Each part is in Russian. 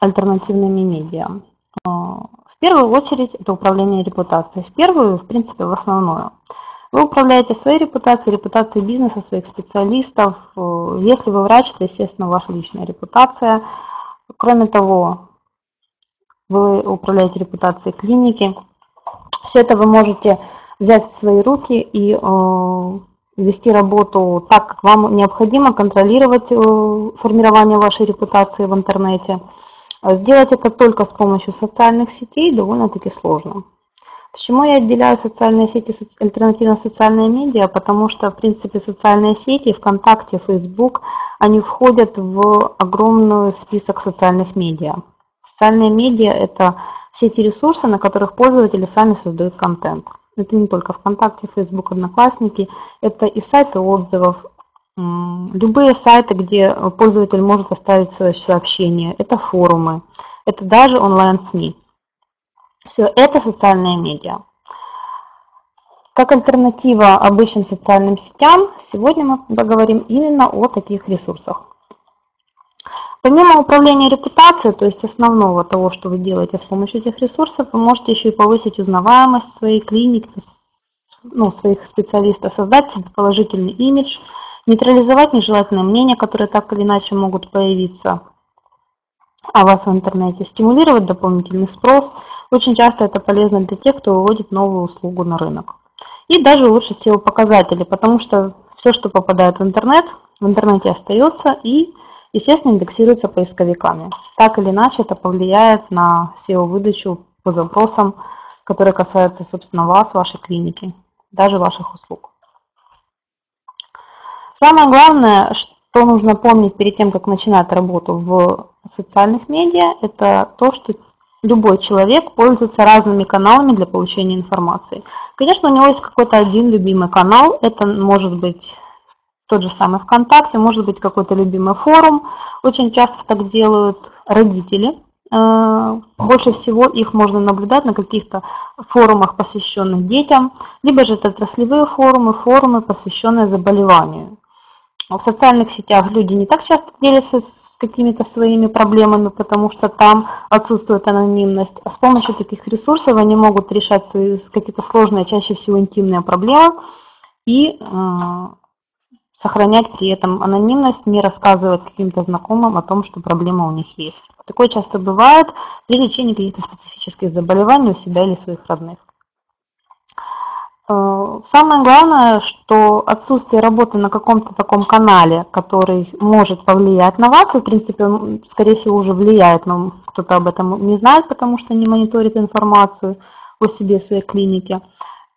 альтернативными медиа. В первую очередь это управление репутацией. В первую, в принципе, в основную. Вы управляете своей репутацией, репутацией бизнеса, своих специалистов. Если вы врач, то, естественно, ваша личная репутация. Кроме того, вы управляете репутацией клиники. Все это вы можете взять в свои руки и э, вести работу так, как вам необходимо, контролировать э, формирование вашей репутации в интернете. А сделать это только с помощью социальных сетей довольно-таки сложно. Почему я отделяю социальные сети, альтернативно социальные медиа? Потому что, в принципе, социальные сети, ВКонтакте, Facebook, они входят в огромный список социальных медиа. Социальные медиа – это все те ресурсы, на которых пользователи сами создают контент. Это не только ВКонтакте, Facebook, Одноклассники, это и сайты отзывов, любые сайты, где пользователь может оставить свое сообщение, это форумы, это даже онлайн-СМИ. Все это социальные медиа. Как альтернатива обычным социальным сетям, сегодня мы поговорим именно о таких ресурсах. Помимо управления репутацией, то есть основного того, что вы делаете с помощью этих ресурсов, вы можете еще и повысить узнаваемость своей клиники, ну, своих специалистов, создать положительный имидж, нейтрализовать нежелательные мнения, которые так или иначе могут появиться о вас в интернете, стимулировать дополнительный спрос. Очень часто это полезно для тех, кто выводит новую услугу на рынок. И даже улучшить SEO-показатели, потому что все, что попадает в интернет, в интернете остается и естественно, индексируется поисковиками. Так или иначе, это повлияет на SEO-выдачу по запросам, которые касаются, собственно, вас, вашей клиники, даже ваших услуг. Самое главное, что нужно помнить перед тем, как начинать работу в социальных медиа, это то, что любой человек пользуется разными каналами для получения информации. Конечно, у него есть какой-то один любимый канал, это может быть тот же самый ВКонтакте, может быть какой-то любимый форум. Очень часто так делают родители. Э, больше всего их можно наблюдать на каких-то форумах, посвященных детям, либо же это отраслевые форумы, форумы, посвященные заболеванию. В социальных сетях люди не так часто делятся с какими-то своими проблемами, потому что там отсутствует анонимность. А с помощью таких ресурсов они могут решать свои какие-то сложные, чаще всего интимные проблемы и э, сохранять при этом анонимность, не рассказывать каким-то знакомым о том, что проблема у них есть. Такое часто бывает при лечении каких-то специфических заболеваний у себя или своих родных. Э, самое главное, что отсутствие работы на каком-то таком канале, который может повлиять на вас, и в принципе скорее всего, уже влияет, но кто-то об этом не знает, потому что не мониторит информацию о себе, своей клинике,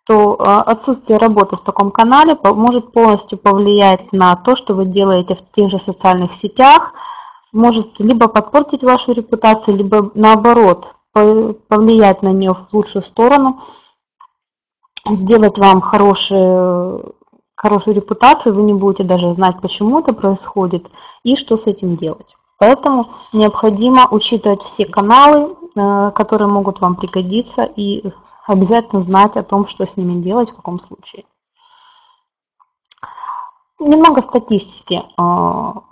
то а, отсутствие работы в таком канале может полностью повлиять на то, что вы делаете в тех же социальных сетях, может либо подпортить вашу репутацию, либо наоборот повлиять на нее в лучшую сторону, сделать вам хорошую, хорошую репутацию, вы не будете даже знать, почему это происходит и что с этим делать. Поэтому необходимо учитывать все каналы, э, которые могут вам пригодиться и обязательно знать о том, что с ними делать, в каком случае. Немного статистики. А,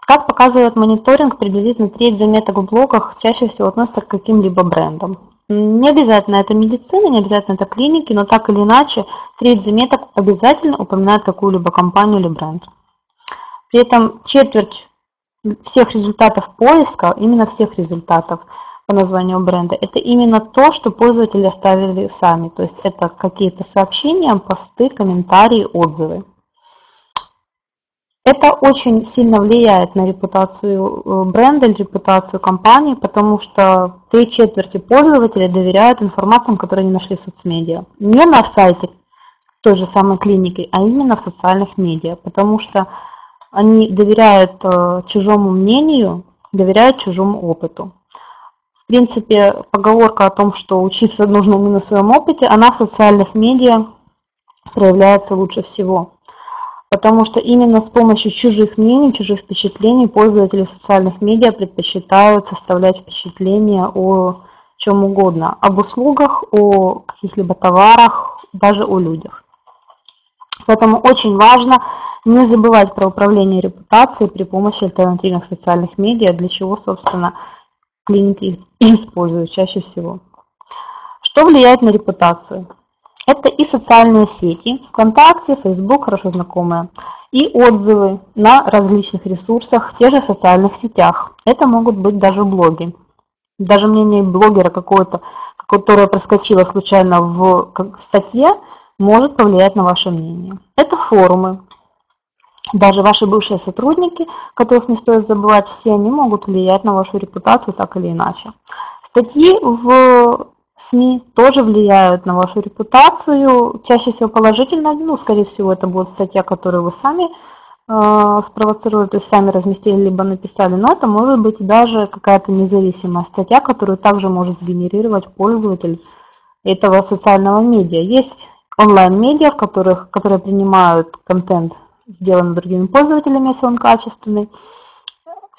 как показывает мониторинг, приблизительно треть заметок в блогах чаще всего относятся к каким-либо брендам. Не обязательно это медицина, не обязательно это клиники, но так или иначе треть заметок обязательно упоминает какую-либо компанию или бренд. При этом четверть всех результатов поиска, именно всех результатов, по названию бренда, это именно то, что пользователи оставили сами. То есть это какие-то сообщения, посты, комментарии, отзывы. Это очень сильно влияет на репутацию э, бренда репутацию компании, потому что три четверти пользователей доверяют информациям, которые они нашли в соцмедиа. Не на сайте той же самой клиники, а именно в социальных медиа, потому что они доверяют э, чужому мнению, доверяют чужому опыту. В принципе, поговорка о том, что учиться нужно не на своем опыте, она в социальных медиа проявляется лучше всего. Потому что именно с помощью чужих мнений, чужих впечатлений пользователи социальных медиа предпочитают составлять впечатления о чем угодно. Об услугах, о каких-либо товарах, даже о людях. Поэтому очень важно не забывать про управление репутацией при помощи альтернативных социальных медиа, для чего, собственно, клиники используют чаще всего. Что влияет на репутацию? Это и социальные сети, ВКонтакте, Facebook, хорошо знакомые, и отзывы на различных ресурсах, в тех же социальных сетях. Это могут быть даже блоги. Даже мнение блогера какого-то, которое проскочило случайно в статье, может повлиять на ваше мнение. Это форумы. Даже ваши бывшие сотрудники, которых не стоит забывать, все они могут влиять на вашу репутацию так или иначе. Статьи в СМИ тоже влияют на вашу репутацию, чаще всего положительно, ну, скорее всего, это будет статья, которую вы сами э, спровоцировали, то есть сами разместили, либо написали, но это может быть даже какая-то независимая статья, которую также может сгенерировать пользователь этого социального медиа. Есть онлайн-медиа, в которых, которые принимают контент, сделанный другими пользователями, если он качественный,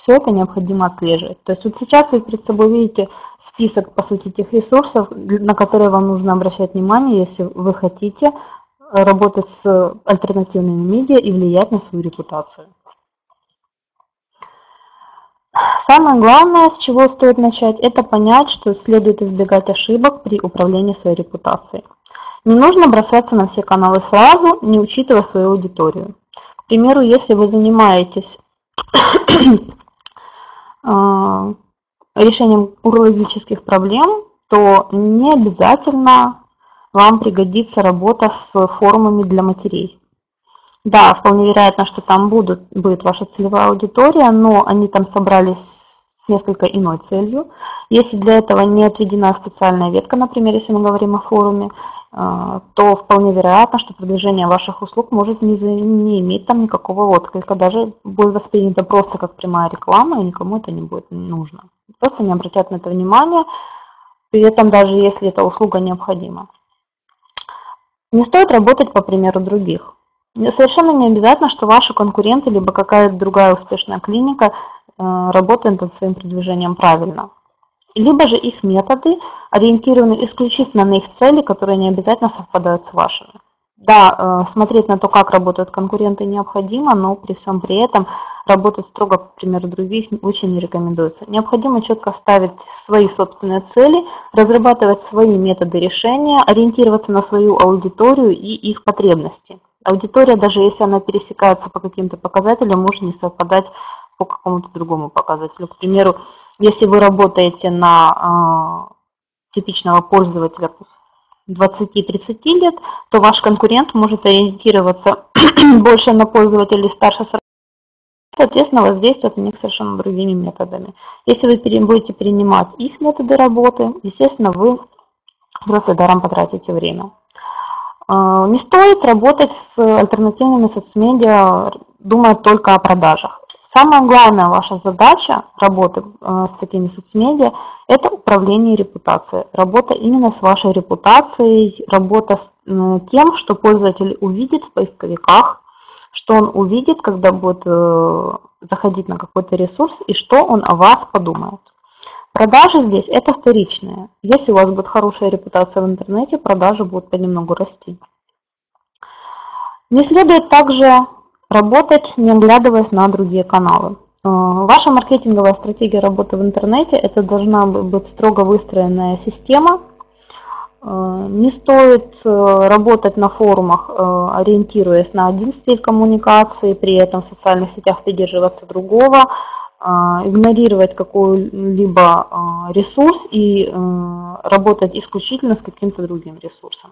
все это необходимо отслеживать. То есть вот сейчас вы перед собой видите список, по сути, тех ресурсов, на которые вам нужно обращать внимание, если вы хотите работать с альтернативными медиа и влиять на свою репутацию. Самое главное, с чего стоит начать, это понять, что следует избегать ошибок при управлении своей репутацией. Не нужно бросаться на все каналы сразу, не учитывая свою аудиторию. К примеру, если вы занимаетесь решением урологических проблем, то не обязательно вам пригодится работа с форумами для матерей. Да, вполне вероятно, что там будут, будет ваша целевая аудитория, но они там собрались с несколько иной целью. Если для этого не отведена специальная ветка, например, если мы говорим о форуме, а, то вполне вероятно, что продвижение ваших услуг может не, не иметь там никакого отклика, даже будет воспринято просто как прямая реклама, и никому это не будет нужно. Просто не обратят на это внимание, при этом даже если эта услуга необходима. Не стоит работать по примеру других. Совершенно не обязательно, что ваши конкуренты, либо какая-то другая успешная клиника э, работает над своим продвижением правильно либо же их методы ориентированы исключительно на их цели, которые не обязательно совпадают с вашими. Да, э, смотреть на то, как работают конкуренты необходимо, но при всем при этом работать строго по примеру других очень не рекомендуется. Необходимо четко ставить свои собственные цели, разрабатывать свои методы решения, ориентироваться на свою аудиторию и их потребности. Аудитория, даже если она пересекается по каким-то показателям, может не совпадать по какому-то другому показателю. К примеру, если вы работаете на э, типичного пользователя 20-30 лет, то ваш конкурент может ориентироваться больше на пользователей старше 40 соответственно, воздействовать на них совершенно другими методами. Если вы будете принимать их методы работы, естественно, вы просто даром потратите время. А, не стоит работать с альтернативными соцмедиа, думая только о продажах. Самая главная ваша задача работы э, с такими соцмедиа – это управление репутацией. Работа именно с вашей репутацией, работа с тем, что пользователь увидит в поисковиках, что он увидит, когда будет э, заходить на какой-то ресурс и что он о вас подумает. Продажи здесь – это вторичные. Если у вас будет хорошая репутация в интернете, продажи будут понемногу расти. Не следует также Работать, не оглядываясь на другие каналы. Э, ваша маркетинговая стратегия работы в интернете – это должна быть строго выстроенная система. Э, не стоит э, работать на форумах, ориентируясь на один стиль коммуникации, при этом в социальных сетях придерживаться другого, игнорировать какой-либо ресурс и работать исключительно с каким-то другим ресурсом.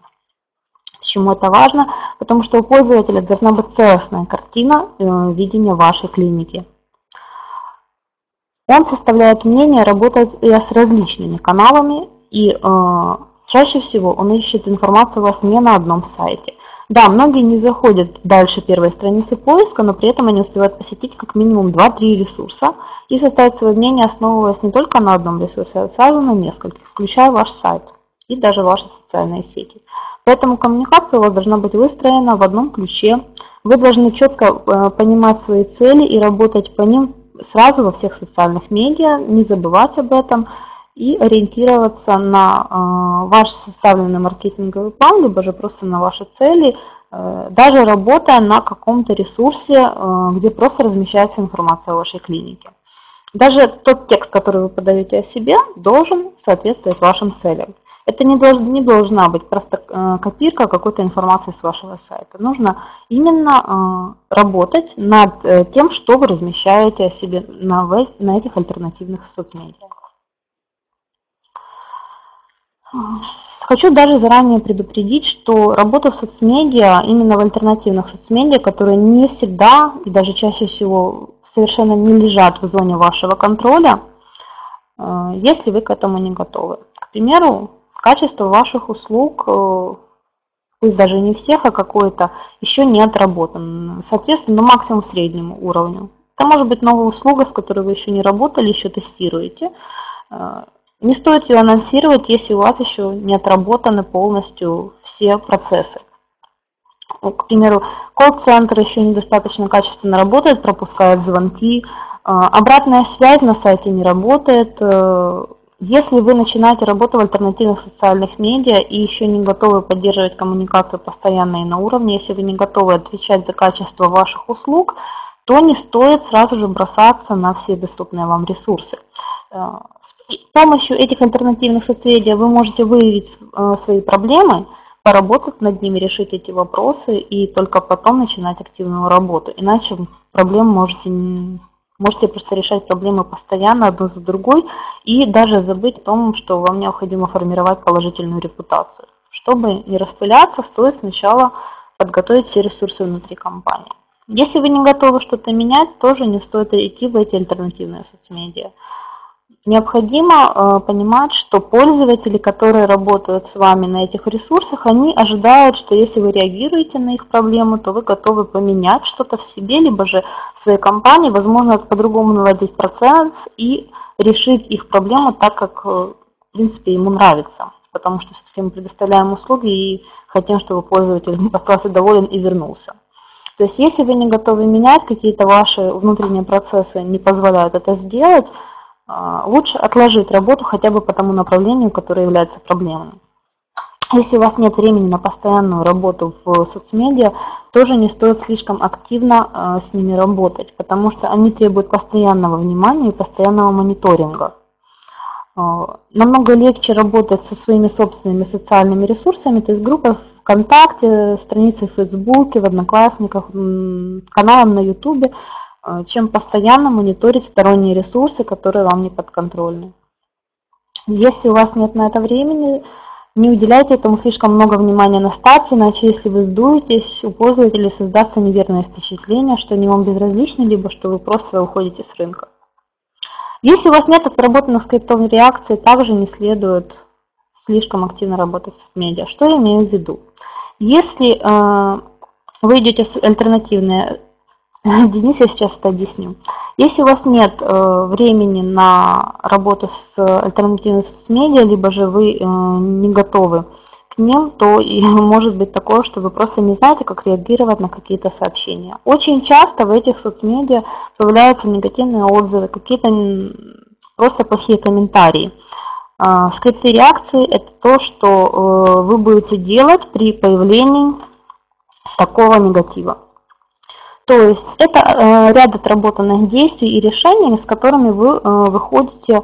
Почему это важно? Потому что у пользователя должна быть целостная картина э, видения вашей клиники. Он составляет мнение, работает с различными каналами и э, чаще всего он ищет информацию у вас не на одном сайте. Да, многие не заходят дальше первой страницы поиска, но при этом они успевают посетить как минимум 2-3 ресурса и составить свое мнение, основываясь не только на одном ресурсе, а сразу на нескольких, включая ваш сайт и даже ваши социальные сети. Поэтому коммуникация у вас должна быть выстроена в одном ключе. Вы должны четко э, понимать свои цели и работать по ним сразу во всех социальных медиа, не забывать об этом и ориентироваться на э, ваш составленный маркетинговый план, либо же просто на ваши цели, э, даже работая на каком-то ресурсе, где просто размещается информация о вашей клинике. Даже тот текст, который вы подаете о себе, должен соответствовать вашим целям. Это не, долж, не должна быть просто э, копирка какой-то информации с вашего сайта. Нужно именно э, работать над э, тем, что вы размещаете себе на, на этих альтернативных соцмедиа. Хочу даже заранее предупредить, что работа в соцмедиа, именно в альтернативных соцмедиа, которые не всегда и даже чаще всего совершенно не лежат в зоне вашего контроля, если вы к этому не готовы. К примеру, качество ваших услуг, э, пусть даже не всех, а какое-то, еще не отработано. Соответственно, ну, максимум среднему уровню. Это может быть новая услуга, с которой вы еще не работали, еще тестируете. Э, не стоит ее анонсировать, если у вас еще не отработаны полностью все процессы. Ну, к примеру, колл-центр еще недостаточно качественно работает, пропускает звонки, а, обратная связь на сайте не работает. Если вы начинаете работу в альтернативных социальных медиа и еще не готовы поддерживать коммуникацию постоянно и на уровне, если вы не готовы отвечать за качество ваших услуг, то не стоит сразу же бросаться на все доступные вам ресурсы. Э, с помощью этих альтернативных соцсетей вы можете выявить э, свои проблемы, поработать над ними, решить эти вопросы и только потом начинать активную работу. Иначе проблем можете, можете просто решать проблемы постоянно одну за другой и даже забыть о том, что вам необходимо формировать положительную репутацию. Чтобы не распыляться, стоит сначала подготовить все ресурсы внутри компании. Если вы не готовы что-то менять, тоже не стоит идти в эти альтернативные соцмедиа. Необходимо э, понимать, что пользователи, которые работают с вами на этих ресурсах, они ожидают, что если вы реагируете на их проблемы, то вы готовы поменять что-то в себе, либо же в своей компании, возможно, по-другому наладить процесс и решить их проблему так, как, э, в принципе, ему нравится. Потому что все-таки мы предоставляем услуги и хотим, чтобы пользователь остался доволен и вернулся. То есть, если вы не готовы менять, какие-то ваши внутренние процессы не позволяют это сделать, лучше отложить работу хотя бы по тому направлению, которое является проблемным. Если у вас нет времени на постоянную работу в соцмедиа, тоже не стоит слишком активно а, с ними работать, потому что они требуют постоянного внимания и постоянного мониторинга. А, намного легче работать со своими собственными социальными ресурсами, то есть группа ВКонтакте, страницы в Фейсбуке, в Одноклассниках, каналом на Ютубе, а, чем постоянно мониторить сторонние ресурсы, которые вам не подконтрольны. Если у вас нет на это времени, не уделяйте этому слишком много внимания на старте, иначе если вы сдуетесь, у пользователей создастся неверное впечатление, что они вам безразличны, либо что вы просто уходите с рынка. Если у вас нет отработанных скриптов реакции, также не следует слишком активно работать в медиа. Что я имею в виду? Если э, вы идете в альтернативные Денис, я сейчас это объясню. Если у вас нет э, времени на работу с альтернативными соцмедиа, либо же вы э, не готовы к ним, то и может быть такое, что вы просто не знаете, как реагировать на какие-то сообщения. Очень часто в этих соцмедиа появляются негативные отзывы, какие-то просто плохие комментарии. Э, скрипты реакции – это то, что э, вы будете делать при появлении такого негатива. То есть это э, ряд отработанных действий и решений, с которыми вы э, выходите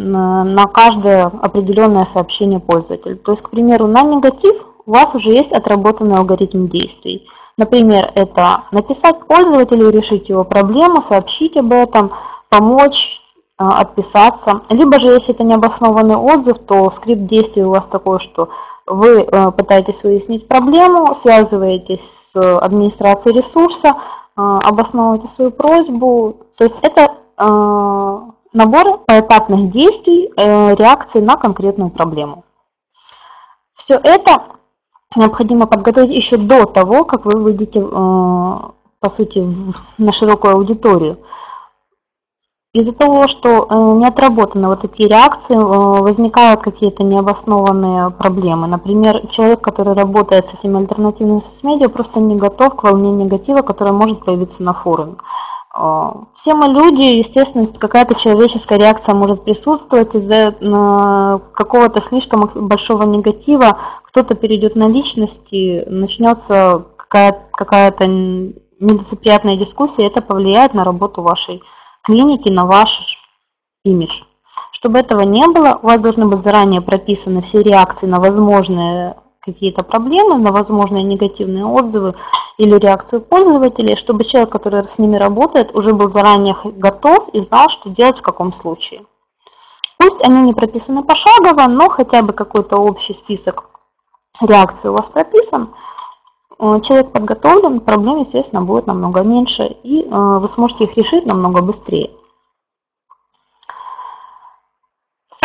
на каждое определенное сообщение пользователя. То есть, к примеру, на негатив у вас уже есть отработанный алгоритм действий. Например, это написать пользователю, решить его проблему, сообщить об этом, помочь, э, отписаться. Либо же, если это необоснованный отзыв, то скрипт действий у вас такой, что вы э, пытаетесь выяснить проблему, связываетесь с администрацией ресурса, э, обосновываете свою просьбу. То есть это э, набор поэтапных действий, реакции на конкретную проблему. Все это необходимо подготовить еще до того, как вы выйдете, по сути, на широкую аудиторию. Из-за того, что э, не отработаны вот такие реакции, э, возникают какие-то необоснованные проблемы. Например, человек, который работает с этими альтернативными соцмедиа, просто не готов к волне негатива, которая может появиться на форуме. Э, все мы люди, естественно, какая-то человеческая реакция может присутствовать из-за какого-то слишком большого негатива. Кто-то перейдет на личности, начнется какая-то какая нелицеприятная дискуссия, это повлияет на работу вашей клиники, на ваш имидж. Чтобы этого не было, у вас должны быть заранее прописаны все реакции на возможные какие-то проблемы, на возможные негативные отзывы или реакцию пользователей, чтобы человек, который с ними работает, уже был заранее готов и знал, что делать в каком случае. Пусть они не прописаны пошагово, но хотя бы какой-то общий список реакций у вас прописан, человек подготовлен, проблем, естественно, будет намного меньше, и э, вы сможете их решить намного быстрее.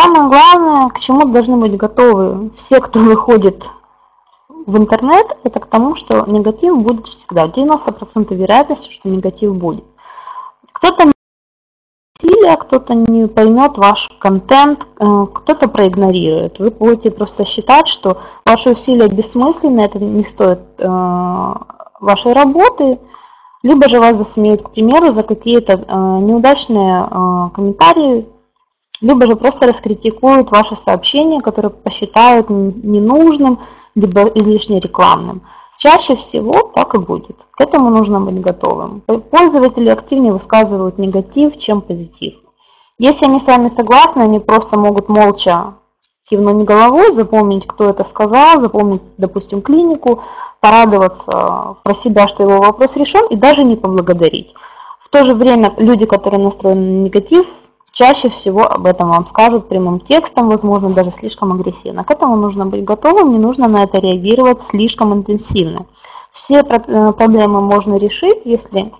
Самое главное, к чему должны быть готовы все, кто выходит в интернет, это к тому, что негатив будет всегда. 90% вероятности, что негатив будет. Кто-то усилия, кто-то не поймет ваш контент, э, кто-то проигнорирует. Вы будете просто считать, что ваши усилия бессмысленны, это не стоит э, вашей работы, либо же вас засмеют, к примеру, за какие-то э, неудачные комментарии, либо же просто раскритикуют ваше сообщение, которое посчитают ненужным, либо излишне рекламным. Чаще всего так и будет. К этому нужно быть готовым. Пользователи активнее высказывают негатив, чем позитив. Если они с вами согласны, они просто могут молча кивнуть головой, запомнить, кто это сказал, запомнить, допустим, клинику, порадоваться про себя, что его вопрос решен, и даже не поблагодарить. В то же время люди, которые настроены на негатив, чаще всего об этом вам скажут прямым текстом, возможно, даже слишком агрессивно. К этому нужно быть готовым, не нужно на это реагировать слишком интенсивно. Все э, проблемы можно решить, если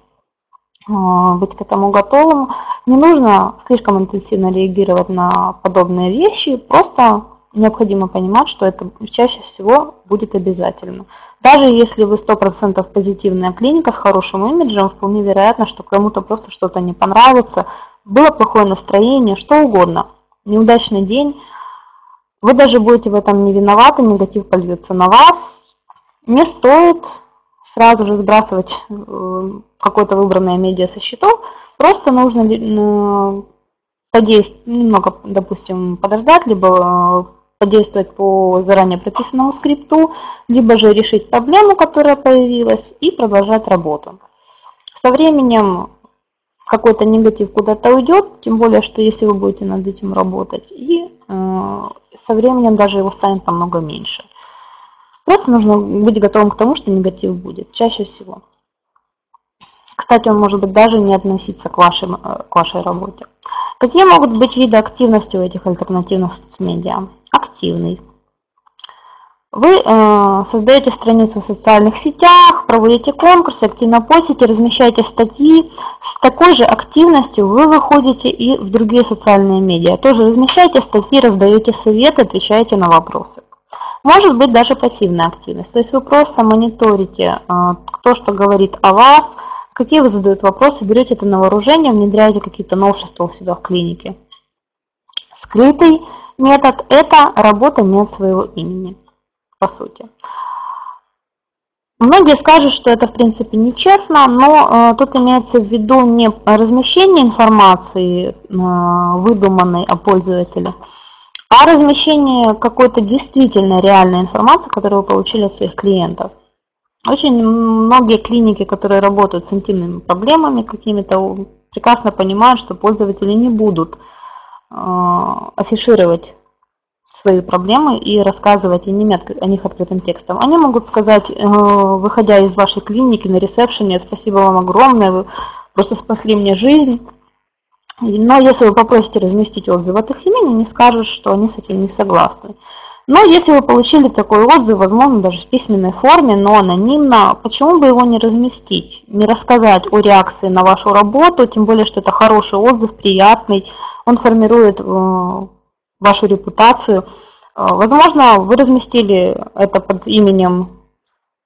э, быть к этому готовым. Не нужно слишком интенсивно реагировать на подобные вещи, просто необходимо понимать, что это чаще всего будет обязательно. Даже если вы 100% позитивная клиника с хорошим имиджем, вполне вероятно, что кому-то просто что-то не понравится, было плохое настроение, что угодно, неудачный день, вы даже будете в этом не виноваты, негатив польется на вас. Не стоит сразу же сбрасывать э, какое-то выбранное медиа со счетов, просто нужно э, подействовать, немного, допустим, подождать, либо э, подействовать по заранее прописанному скрипту, либо же решить проблему, которая появилась, и продолжать работу. Со временем какой-то негатив куда-то уйдет, тем более, что если вы будете над этим работать, и э, со временем даже его станет намного меньше. Просто нужно быть готовым к тому, что негатив будет, чаще всего. Кстати, он может быть даже не относиться к, вашим, э, к вашей работе. Какие могут быть виды активности у этих альтернативных соцмедиа? Активный. Вы э, создаете страницу в социальных сетях, проводите конкурсы, активно постите, размещаете статьи. С такой же активностью вы выходите и в другие социальные медиа. Тоже размещаете статьи, раздаете советы, отвечаете на вопросы. Может быть даже пассивная активность. То есть вы просто мониторите, э, кто что говорит о вас, какие вы задают вопросы, берете это на вооружение, внедряете какие-то новшества у себя в клинике. Скрытый метод – это работа не своего имени по сути. Многие скажут, что это в принципе нечестно, но э, тут имеется в виду не размещение информации э, выдуманной о пользователе, а размещение какой-то действительно реальной информации, которую вы получили от своих клиентов. Очень многие клиники, которые работают с интимными проблемами какими-то, прекрасно понимают, что пользователи не будут э, афишировать свои проблемы и рассказывать о них открытым текстом. Они могут сказать, э, выходя из вашей клиники на ресепшене, спасибо вам огромное, вы просто спасли мне жизнь. Но если вы попросите разместить отзыв от их имени, они скажут, что они с этим не согласны. Но если вы получили такой отзыв, возможно, даже в письменной форме, но анонимно, почему бы его не разместить, не рассказать о реакции на вашу работу, тем более, что это хороший отзыв, приятный, он формирует э, вашу репутацию. Э, возможно, вы разместили это под именем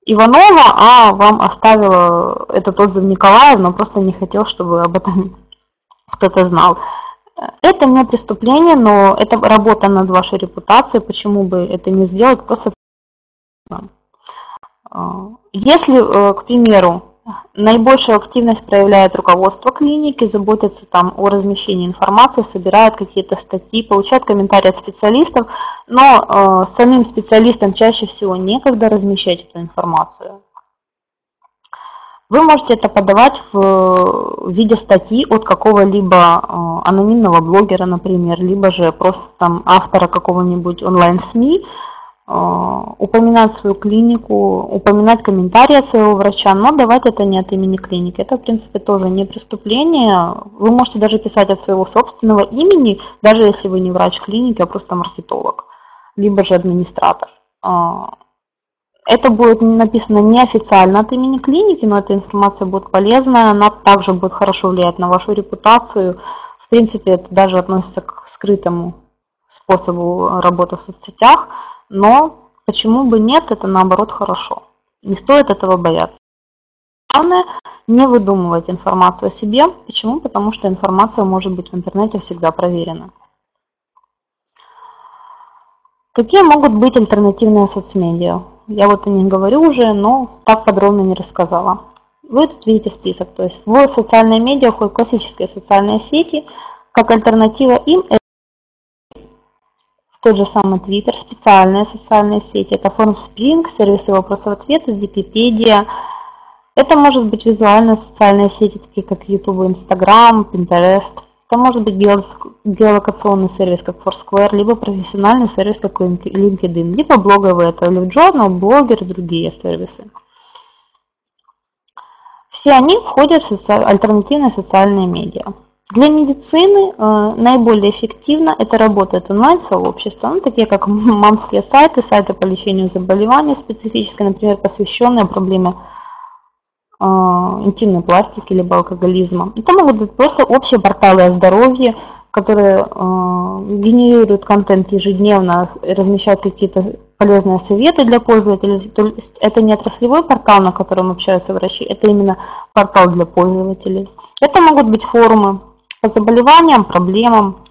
Иванова, а вам оставил этот отзыв Николаев, но просто не хотел, чтобы об этом кто-то знал. Это не преступление, но это работа над вашей репутацией. Почему бы это не сделать? Просто э, если, э, к примеру, Наибольшую активность проявляет руководство клиники, заботится там о размещении информации, собирает какие-то статьи, получает комментарии от специалистов, но э, самим специалистам чаще всего некогда размещать эту информацию. Вы можете это подавать в виде статьи от какого-либо э, анонимного блогера, например, либо же просто там автора какого-нибудь онлайн-СМИ, упоминать свою клинику, упоминать комментарии от своего врача, но давать это не от имени клиники. Это, в принципе, тоже не преступление. Вы можете даже писать от своего собственного имени, даже если вы не врач клиники, а просто маркетолог, либо же администратор. А, это будет написано неофициально от имени клиники, но эта информация будет полезная, она также будет хорошо влиять на вашу репутацию. В принципе, это даже относится к скрытому способу работы в соцсетях, но почему бы нет, это наоборот хорошо. Не стоит этого бояться. Главное, не выдумывать информацию о себе. Почему? Потому что информация может быть в интернете всегда проверена. Какие могут быть альтернативные соцмедиа? Я вот о них говорю уже, но так подробно не рассказала. Вы тут видите список, то есть в социальные медиа входят классические социальные сети, как альтернатива им тот же самый Twitter, специальные социальные сети, это Formspring, сервисы вопросов-ответов, Википедия. Это может быть визуальные социальные сети, такие как YouTube, Instagram, Pinterest. Это может быть геолокационный сервис, как Foursquare, либо профессиональный сервис, как LinkedIn, либо блоговые, это LiveJournal, Blogger и другие сервисы. Все они входят в соци... альтернативные социальные медиа. Для медицины э, наиболее эффективно это работает онлайн-сообщества, ну, такие как мамские сайты, сайты по лечению заболеваний специфические, например, посвященные проблеме а, интимной пластики либо алкоголизма. Это могут быть просто общие порталы о здоровье, которые а, генерируют контент ежедневно, размещают какие-то полезные советы для пользователей. То есть это не отраслевой портал, на котором общаются врачи, это именно портал для пользователей. Это могут быть форумы по заболеваниям, проблемам,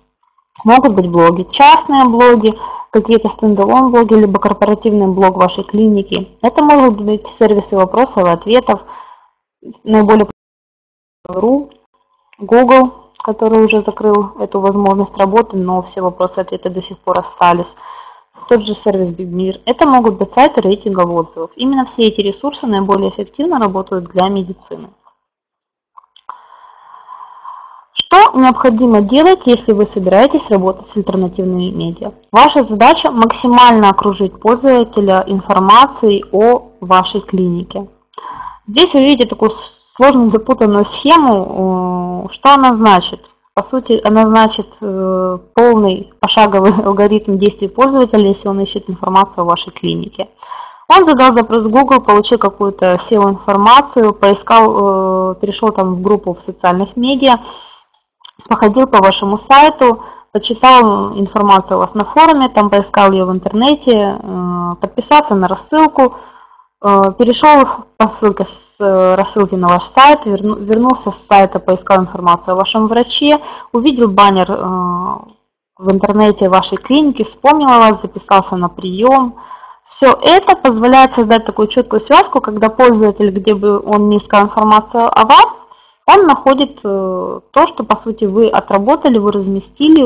могут быть блоги, частные блоги, какие-то стендалон блоги, либо корпоративный блог вашей клиники. Это могут быть сервисы вопросов и ответов, наиболее .ru, Google, который уже закрыл эту возможность работы, но все вопросы ответы до сих пор остались. Тот же сервис BigMir. Это могут быть сайты рейтингов отзывов. Именно все эти ресурсы наиболее эффективно работают для медицины. Что необходимо делать, если вы собираетесь работать с альтернативными медиа? Ваша задача максимально окружить пользователя информацией о вашей клинике. Здесь вы видите такую сложную запутанную схему. Что она значит? По сути, она значит э, полный пошаговый алгоритм действий пользователя, если он ищет информацию о вашей клинике. Он задал запрос в Google, получил какую-то SEO-информацию, поискал, э, перешел там в группу в социальных медиа, походил по вашему сайту, почитал информацию у вас на форуме, там поискал ее в интернете, э, подписался на рассылку, Э, перешел по ссылке с э, рассылки на ваш сайт, вернулся с сайта, поискал информацию о вашем враче, увидел баннер в интернете вашей клиники, вспомнил о вас, записался на прием. Все это позволяет создать такую четкую связку, когда пользователь, где бы он не искал информацию о вас, он находит то, что по сути вы отработали, вы разместили,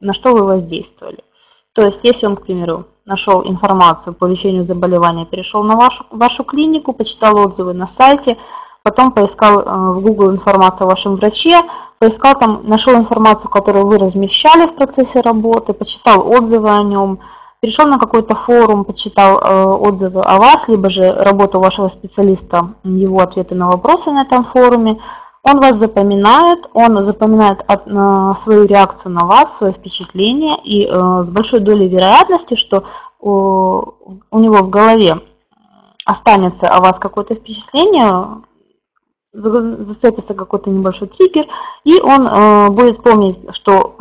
на что вы воздействовали. То есть, если он, к примеру, нашел информацию по лечению заболевания, перешел на вашу, вашу клинику, почитал отзывы на сайте, потом поискал э, в Google информацию о вашем враче, поискал там, нашел информацию, которую вы размещали в процессе работы, почитал отзывы о нем, перешел на какой-то форум, почитал э, отзывы о вас, либо же работу вашего специалиста, его ответы на вопросы на этом форуме, он вас запоминает, он запоминает от, э, свою реакцию на вас, свое впечатление, и э, с большой долей вероятности, что у, у него в голове останется о вас какое-то впечатление, зацепится какой-то небольшой триггер, и он э, будет помнить, что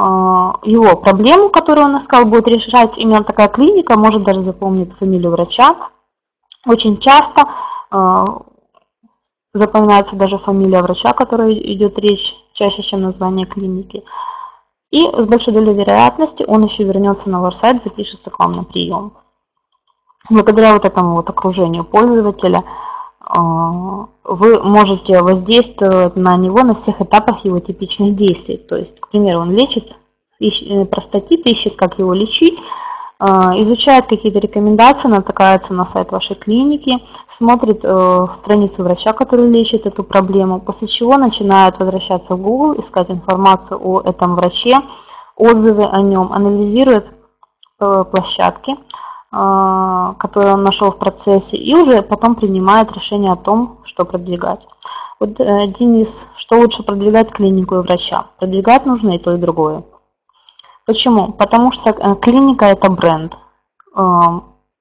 э, его проблему, которую он искал, будет решать именно такая клиника, может даже запомнить фамилию врача. Очень часто э, запоминается даже фамилия врача, о которой идет речь, чаще, чем название клиники. И с большой долей вероятности он еще вернется на ваш сайт, запишется к вам на прием. Благодаря вот этому вот окружению пользователя а, вы можете воздействовать на него на всех этапах его типичных действий. То есть, к примеру, он лечит э, простатит, ищет, как его лечить, изучает какие-то рекомендации, натыкается на сайт вашей клиники, смотрит страницу врача, который лечит эту проблему, после чего начинает возвращаться в Google, искать информацию о этом враче, отзывы о нем, анализирует площадки, которые он нашел в процессе, и уже потом принимает решение о том, что продвигать. Вот, э, Денис, что лучше продвигать клинику и врача? Продвигать нужно и то, и другое. Почему? Потому что э, клиника – это бренд. Э,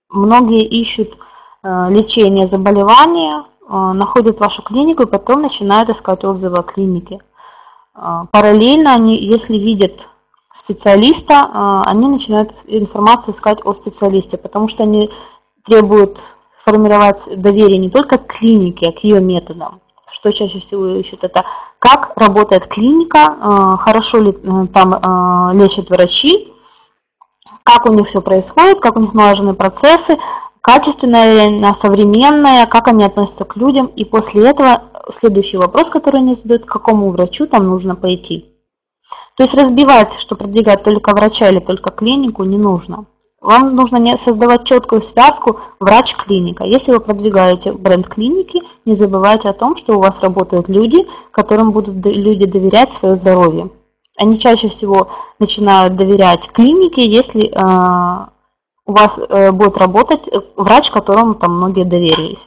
многие ищут лечение заболевания, находят вашу клинику и потом начинают искать отзывы о клинике. Параллельно они, если видят специалиста, они начинают информацию искать о специалисте, потому что они требуют формировать доверие не только к клинике, а к ее методам что чаще всего ищут, это как работает клиника, э, хорошо ли э, там э, лечат врачи, как у них все происходит, как у них налажены процессы, качественное, современное, как они относятся к людям. И после этого следующий вопрос, который они задают, к какому врачу там нужно пойти. То есть разбивать, что продвигать только врача или только клинику, не нужно. Вам нужно не создавать четкую связку врач-клиника. Если вы продвигаете бренд клиники, не забывайте о том, что у вас работают люди, которым будут люди доверять свое здоровье. Они чаще всего начинают доверять клинике, если э, у вас э, будет работать врач, которому там многие доверились.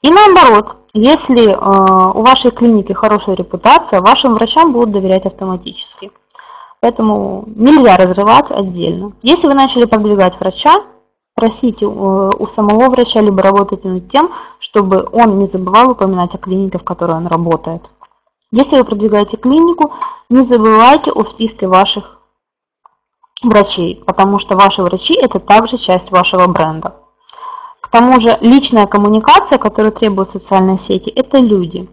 И наоборот, если э, у вашей клиники хорошая репутация, вашим врачам будут доверять автоматически. Поэтому нельзя разрывать отдельно. Если вы начали продвигать врача, просите э, у самого врача, либо работайте над тем, чтобы он не забывал упоминать о клинике, в которой он работает. Если вы продвигаете клинику, не забывайте о списке ваших врачей, потому что ваши врачи – это также часть вашего бренда. К тому же личная коммуникация, которую требуют социальные сети, это люди.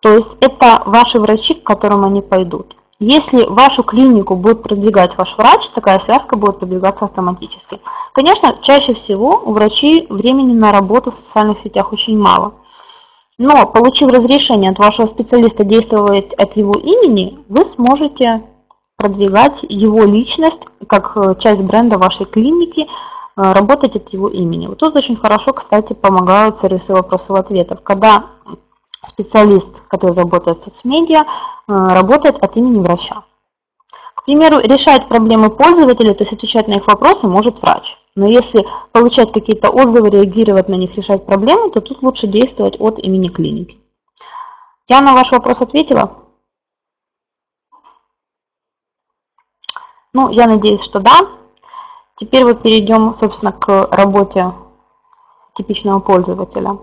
То есть это ваши врачи, к которым они пойдут. Если вашу клинику будет продвигать ваш врач, такая связка будет продвигаться автоматически. Конечно, чаще всего у врачей времени на работу в социальных сетях очень мало. Но получив разрешение от вашего специалиста действовать от его имени, вы сможете продвигать его личность как э, часть бренда вашей клиники, э, работать от его имени. Вот тут очень хорошо, кстати, помогают сервисы вопросов-ответов. Когда специалист, который работает в соцмедиа, э, работает от имени врача. К примеру, решать проблемы пользователей, то есть отвечать на их вопросы, может врач. Но если получать какие-то отзывы, реагировать на них, решать проблемы, то тут лучше действовать от имени клиники. Я на ваш вопрос ответила? Ну, я надеюсь, что да. Теперь вот перейдем, собственно, к работе типичного пользователя.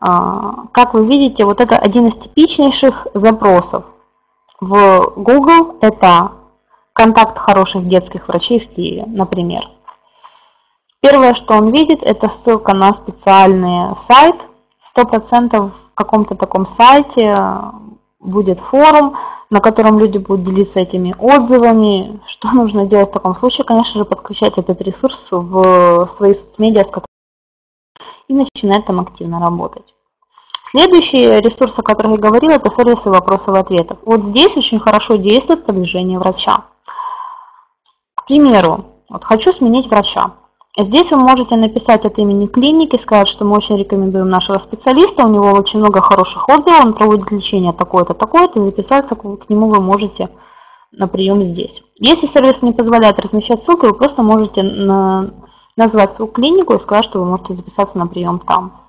А, как вы видите, вот это один из типичнейших запросов в Google. Это контакт хороших детских врачей в Киеве, например. Первое, что он видит, это ссылка на специальный сайт. 100% в каком-то таком сайте будет форум, на котором люди будут делиться этими отзывами. Что нужно делать в таком случае? Конечно же, подключать этот ресурс в свои соцмедиа, с которыми и начинает там активно работать. Следующий ресурс, о котором я говорила, это сервисы вопросов и ответов. Вот здесь очень хорошо действует продвижение врача. К примеру, вот хочу сменить врача. Здесь вы можете написать от имени клиники, сказать, что мы очень рекомендуем нашего специалиста, у него очень много хороших отзывов, он проводит лечение такое-то, такое-то, записаться к нему вы можете на прием здесь. Если сервис не позволяет размещать ссылки, вы просто можете назвать свою клинику и сказать, что вы можете записаться на прием там.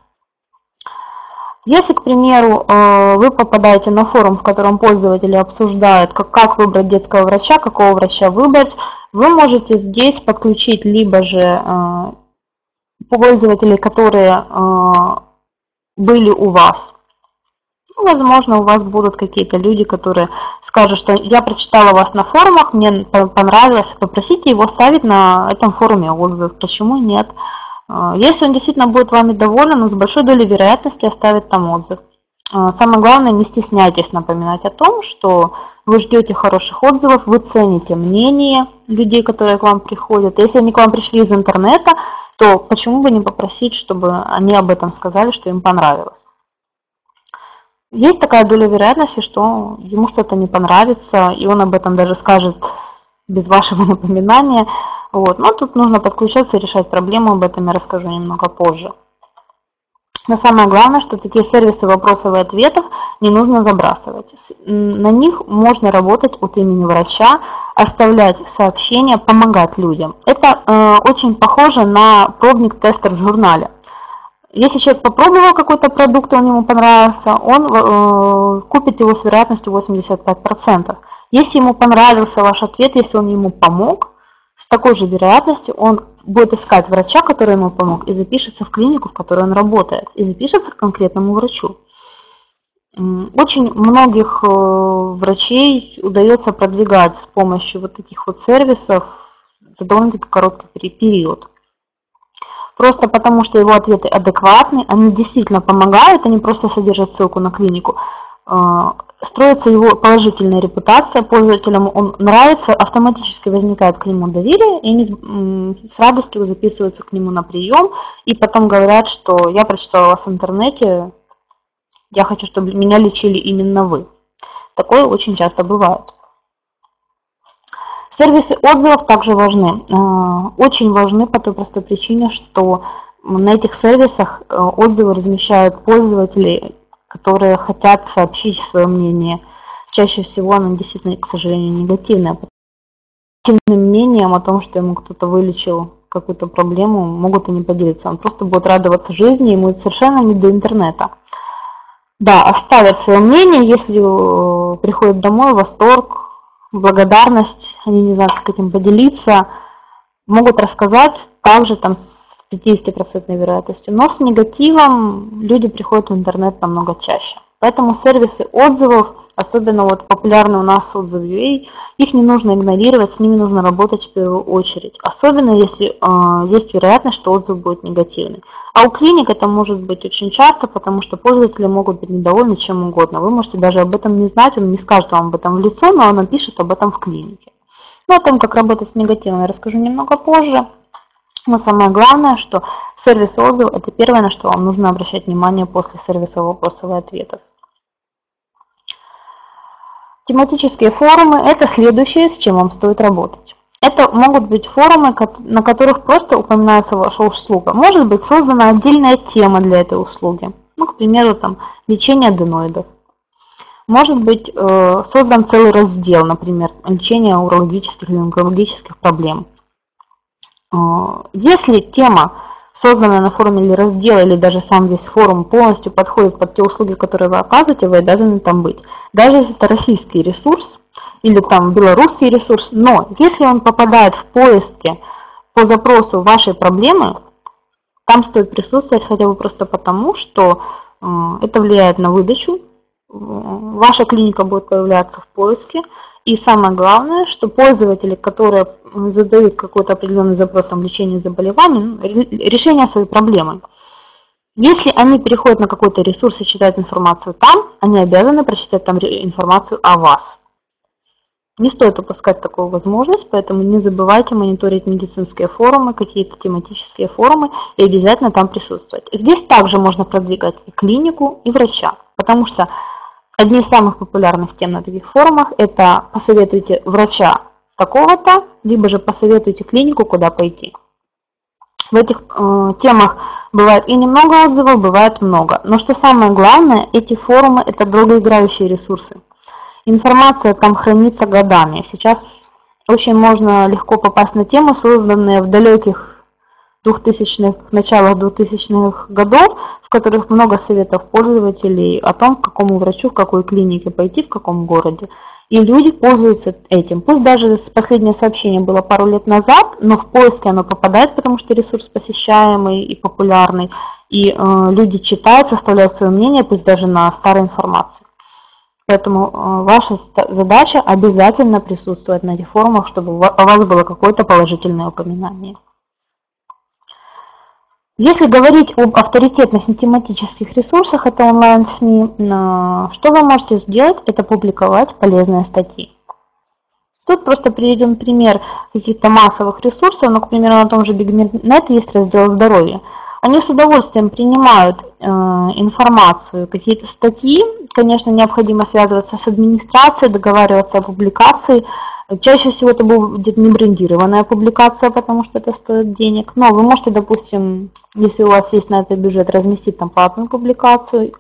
Если, к примеру, э, вы попадаете на форум, в котором пользователи обсуждают, как, как выбрать детского врача, какого врача выбрать, вы можете здесь подключить либо же э, пользователей, которые э, были у вас. Ну, возможно, у вас будут какие-то люди, которые скажут, что я прочитала вас на форумах, мне понравилось, попросите его ставить на этом форуме отзыв. Почему нет? А, если он действительно будет вами доволен, он с большой долей вероятности оставит там отзыв. А, самое главное, не стесняйтесь напоминать о том, что вы ждете хороших отзывов, вы цените мнение людей, которые к вам приходят. Если они к вам пришли из интернета, то почему бы не попросить, чтобы они об этом сказали, что им понравилось. Есть такая доля вероятности, что ему что-то не понравится, и он об этом даже скажет без вашего напоминания. Вот. Но тут нужно подключаться и решать проблему, об этом я расскажу немного позже. Но самое главное, что такие сервисы вопросов и ответов не нужно забрасывать. На них можно работать от имени врача, оставлять сообщения, помогать людям. Это э, очень похоже на пробник тестер в журнале. Если человек попробовал какой-то продукт, он ему понравился, он э, купит его с вероятностью 85%. Если ему понравился ваш ответ, если он ему помог, с такой же вероятностью он будет искать врача, который ему помог, и запишется в клинику, в которой он работает, и запишется к конкретному врачу. Очень многих э, врачей удается продвигать с помощью вот таких вот сервисов за довольно-таки короткий период. Просто потому, что его ответы адекватны, они действительно помогают, они просто содержат ссылку на клинику. А, строится его положительная репутация, пользователям он нравится, автоматически возникает к нему доверие, и они с радостью записываются к нему на прием, и потом говорят, что я прочитала вас в интернете, я хочу, чтобы меня лечили именно вы. Такое очень часто бывает. Сервисы отзывов также важны. А, очень важны по той простой причине, что на этих сервисах э, отзывы размещают пользователи которые хотят сообщить свое мнение. Чаще всего оно действительно, к сожалению, негативное. Негативным мнением о том, что ему кто-то вылечил какую-то проблему, могут и не поделиться. Он просто будет радоваться жизни, ему совершенно не до интернета. Да, оставят свое мнение, если э, приходит домой, восторг, благодарность, они не знают, как этим поделиться, могут рассказать также там с 50% вероятностью. Но с негативом люди приходят в интернет намного чаще. Поэтому сервисы отзывов, особенно вот популярные у нас отзывы их не нужно игнорировать, с ними нужно работать в первую очередь. Особенно если э, есть вероятность, что отзыв будет негативный. А у клиник это может быть очень часто, потому что пользователи могут быть недовольны чем угодно. Вы можете даже об этом не знать, он не скажет вам об этом в лицо, но он напишет об этом в клинике. Ну, о том, как работать с негативом, я расскажу немного позже. Но самое главное, что сервис отзыв – это первое, на что вам нужно обращать внимание после сервиса вопросов и ответов. Тематические форумы – это следующее, с чем вам стоит работать. Это могут быть форумы, на которых просто упоминается ваша услуга. Может быть создана отдельная тема для этой услуги. Ну, к примеру, там, лечение аденоидов. Может быть э, создан целый раздел, например, лечение урологических или онкологических проблем. А, если тема, созданная на форуме или раздел, или даже сам весь форум полностью подходит под те услуги, которые вы оказываете, вы обязаны там быть. Даже если это российский ресурс или там белорусский ресурс, но если он попадает в поиске по запросу вашей проблемы, там стоит присутствовать хотя бы просто потому, что это влияет на выдачу, ваша клиника будет появляться в поиске, и самое главное, что пользователи, которые задают какой-то определенный запрос там, лечения заболеваний, решение своей проблемы. Если они переходят на какой-то ресурс и читают информацию там, они обязаны прочитать там информацию о вас. Не стоит упускать такую возможность, поэтому не забывайте мониторить медицинские форумы, какие-то тематические форумы и обязательно там присутствовать. Здесь также можно продвигать и клинику, и врача, потому что Одни из самых популярных тем на таких форумах – это посоветуйте врача такого-то, либо же посоветуйте клинику, куда пойти. В этих э, темах бывает и немного отзывов, бывает много. Но что самое главное, эти форумы – это долгоиграющие ресурсы. Информация там хранится годами. Сейчас очень можно легко попасть на темы, созданные в далеких 2000-х, начала 2000-х годов, в которых много советов пользователей о том, к какому врачу, в какой клинике пойти, в каком городе. И люди пользуются этим. Пусть даже последнее сообщение было пару лет назад, но в поиске оно попадает, потому что ресурс посещаемый и популярный. И э, люди читают, составляют свое мнение, пусть даже на старой информации. Поэтому э, ваша задача обязательно присутствовать на этих форумах, чтобы у вас было какое-то положительное упоминание. Если говорить об авторитетных и тематических ресурсах, это онлайн-СМИ, что вы можете сделать, это публиковать полезные статьи. Тут просто приведем пример каких-то массовых ресурсов, но, к примеру, на том же BigNet есть раздел здоровья. Они с удовольствием принимают э, информацию, какие-то статьи. Конечно, необходимо связываться с администрацией, договариваться о публикации, Чаще всего это будет не брендированная публикация, потому что это стоит денег. Но вы можете, допустим, если у вас есть на это бюджет, разместить там платную публикацию,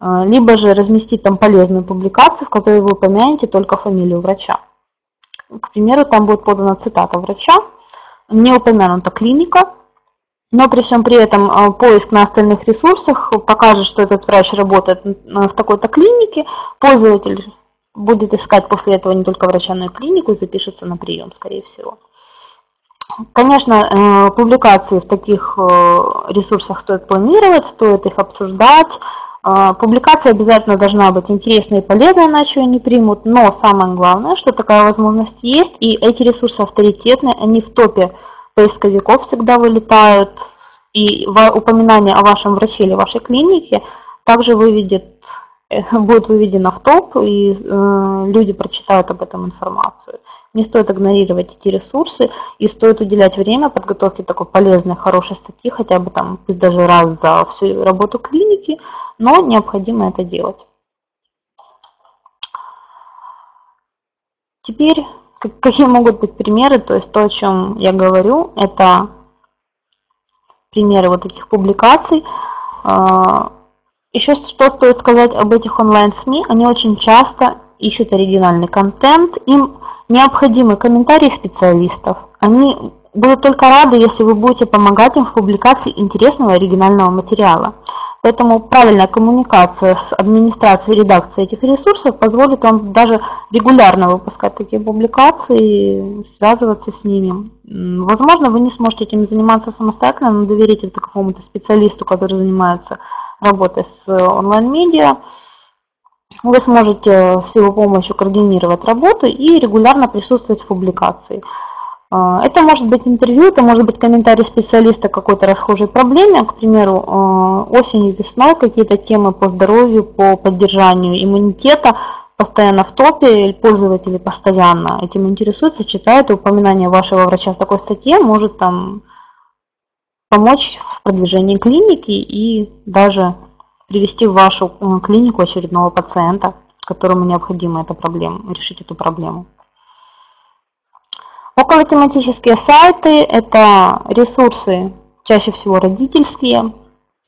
э, либо же разместить там полезную публикацию, в которой вы упомянете только фамилию врача. К примеру, там будет подана цитата врача, не упомянута клиника, но при всем при этом э, поиск на остальных ресурсах покажет, что этот врач работает в такой-то клинике, пользователь будет искать после этого не только врача, клинику и запишется на прием, скорее всего. Конечно, э, публикации в таких э, ресурсах стоит планировать, стоит их обсуждать. Э, публикация обязательно должна быть интересной и полезной, иначе ее не примут. Но самое главное, что такая возможность есть, и эти ресурсы авторитетные, они в топе поисковиков всегда вылетают. И упоминание о вашем враче или вашей клинике также выведет будет выведено в топ, и э, люди прочитают об этом информацию. Не стоит игнорировать эти ресурсы, и стоит уделять время подготовке такой полезной, хорошей статьи, хотя бы там, пусть даже раз за всю работу клиники, но необходимо это делать. Теперь, какие могут быть примеры, то есть то, о чем я говорю, это примеры вот таких публикаций, а, еще что стоит сказать об этих онлайн-СМИ, они очень часто ищут оригинальный контент, им необходимы комментарии специалистов. Они будут только рады, если вы будете помогать им в публикации интересного оригинального материала. Поэтому правильная коммуникация с администрацией редакцией этих ресурсов позволит вам даже регулярно выпускать такие публикации, связываться с ними. Возможно, вы не сможете этим заниматься самостоятельно, но доверите это какому-то специалисту, который занимается работы с онлайн-медиа, вы сможете с его помощью координировать работу и регулярно присутствовать в публикации. А, это может быть интервью, это может быть комментарий специалиста к какой-то расхожей проблеме, к примеру, а, осенью, весной какие-то темы по здоровью, по поддержанию иммунитета постоянно в топе, пользователи постоянно этим интересуются, читают, упоминание вашего врача в такой статье может там помочь в продвижении клиники и даже привести в вашу э, клинику очередного пациента, которому необходимо эта проблема, решить эту проблему. Около тематические сайты – это ресурсы, чаще всего родительские,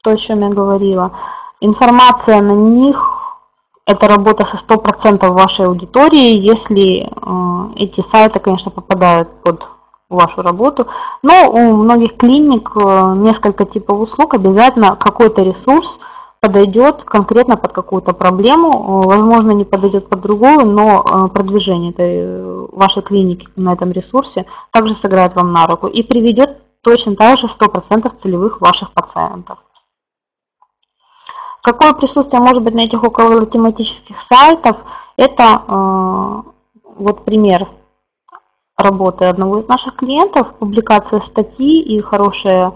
то, о чем я говорила. Информация на них – это работа со 100% вашей аудитории, если э, эти сайты, конечно, попадают под вашу работу. Но у многих клиник э, несколько типов услуг, обязательно какой-то ресурс подойдет конкретно под какую-то проблему, э, возможно не подойдет под другую, но э, продвижение этой вашей клиники на этом ресурсе также сыграет вам на руку и приведет точно так же 100% целевых ваших пациентов. Какое присутствие может быть на этих около тематических сайтов? Это вот пример работы одного из наших клиентов, публикация статьи и хорошая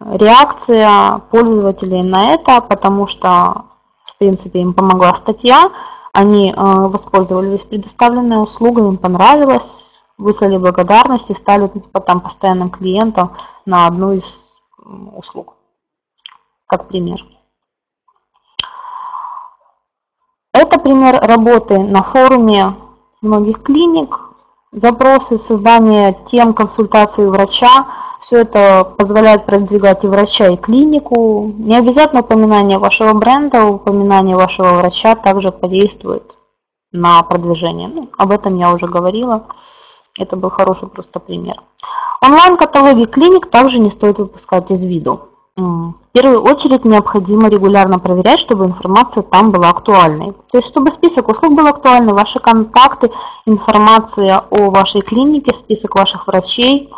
реакция пользователей на это, потому что, в принципе, им помогла статья, они э, воспользовались предоставленной услугой, им понравилось, выслали благодарность и стали типа, там постоянным клиентом на одну из услуг, как пример. Это пример работы на форуме многих клиник, запросы, создание тем, консультации врача. Все это позволяет продвигать и врача, и клинику. Не обязательно упоминание вашего бренда, упоминание вашего врача также подействует на продвижение. Ну, об этом я уже говорила. Это был хороший просто пример. Онлайн-каталоги клиник также не стоит выпускать из виду. В первую очередь необходимо регулярно проверять, чтобы информация там была актуальной. То есть, чтобы список услуг был актуальный, ваши контакты, информация о вашей клинике, список ваших врачей,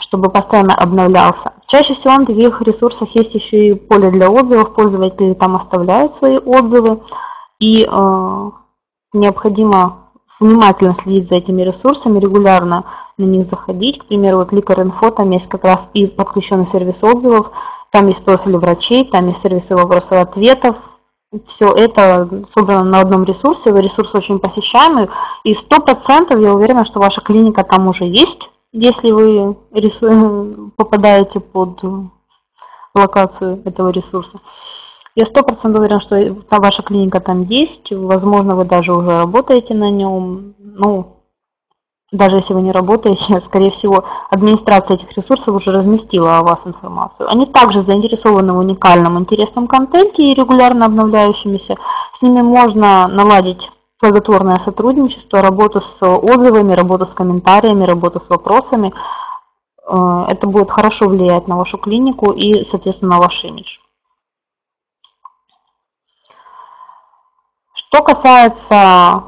чтобы постоянно обновлялся. Чаще всего на таких ресурсах есть еще и поле для отзывов, пользователи там оставляют свои отзывы, и э, необходимо внимательно следить за этими ресурсами, регулярно на них заходить. К примеру, вот Ликар.инфо, там есть как раз и подключенный сервис отзывов, там есть профили врачей, там есть сервисы вопросов ответов. Все это собрано на одном ресурсе, ресурс очень посещаемый, и 100% я уверена, что ваша клиника там уже есть, если вы попадаете под локацию этого ресурса. Я сто процентов уверен, что ваша клиника там есть, возможно, вы даже уже работаете на нем. Ну, даже если вы не работаете, скорее всего, администрация этих ресурсов уже разместила о вас информацию. Они также заинтересованы в уникальном, интересном контенте и регулярно обновляющимися. С ними можно наладить плодотворное сотрудничество, работу с отзывами, работу с комментариями, работу с вопросами. Э, это будет хорошо влиять на вашу клинику и, соответственно, на ваш имидж. Что касается